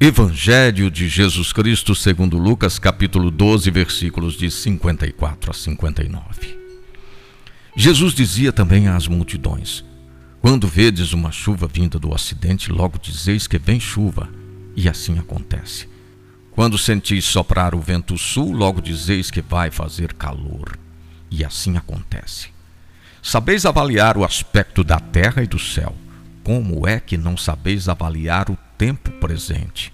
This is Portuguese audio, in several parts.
Evangelho de Jesus Cristo segundo Lucas, capítulo 12, versículos de 54 a 59. Jesus dizia também às multidões: Quando vedes uma chuva vinda do ocidente, logo dizeis que vem chuva, e assim acontece. Quando sentis soprar o vento sul, logo dizeis que vai fazer calor, e assim acontece. Sabeis avaliar o aspecto da terra e do céu. Como é que não sabeis avaliar o tempo presente.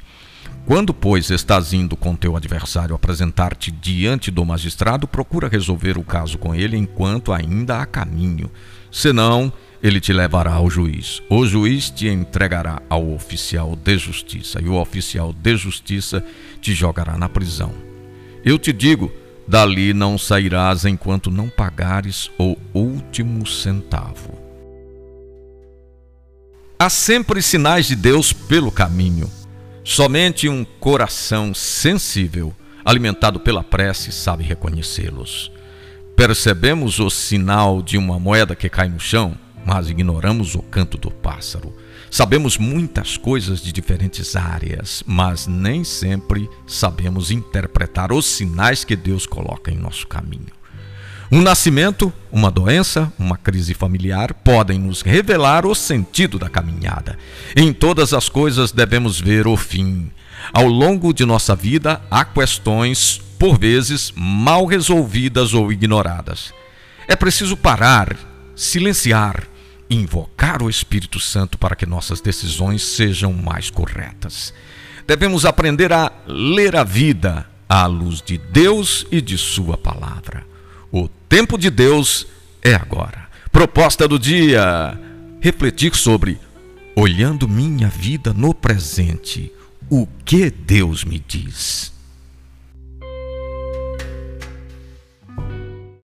Quando, pois, estás indo com teu adversário apresentar-te diante do magistrado, procura resolver o caso com ele enquanto ainda há caminho. Senão, ele te levará ao juiz. O juiz te entregará ao oficial de justiça, e o oficial de justiça te jogará na prisão. Eu te digo: dali não sairás enquanto não pagares o último centavo. Há sempre sinais de Deus pelo caminho. Somente um coração sensível, alimentado pela prece, sabe reconhecê-los. Percebemos o sinal de uma moeda que cai no chão, mas ignoramos o canto do pássaro. Sabemos muitas coisas de diferentes áreas, mas nem sempre sabemos interpretar os sinais que Deus coloca em nosso caminho. Um nascimento, uma doença, uma crise familiar podem nos revelar o sentido da caminhada. Em todas as coisas devemos ver o fim. Ao longo de nossa vida, há questões, por vezes, mal resolvidas ou ignoradas. É preciso parar, silenciar, invocar o Espírito Santo para que nossas decisões sejam mais corretas. Devemos aprender a ler a vida à luz de Deus e de Sua palavra. O tempo de Deus é agora. Proposta do dia: refletir sobre olhando minha vida no presente, o que Deus me diz.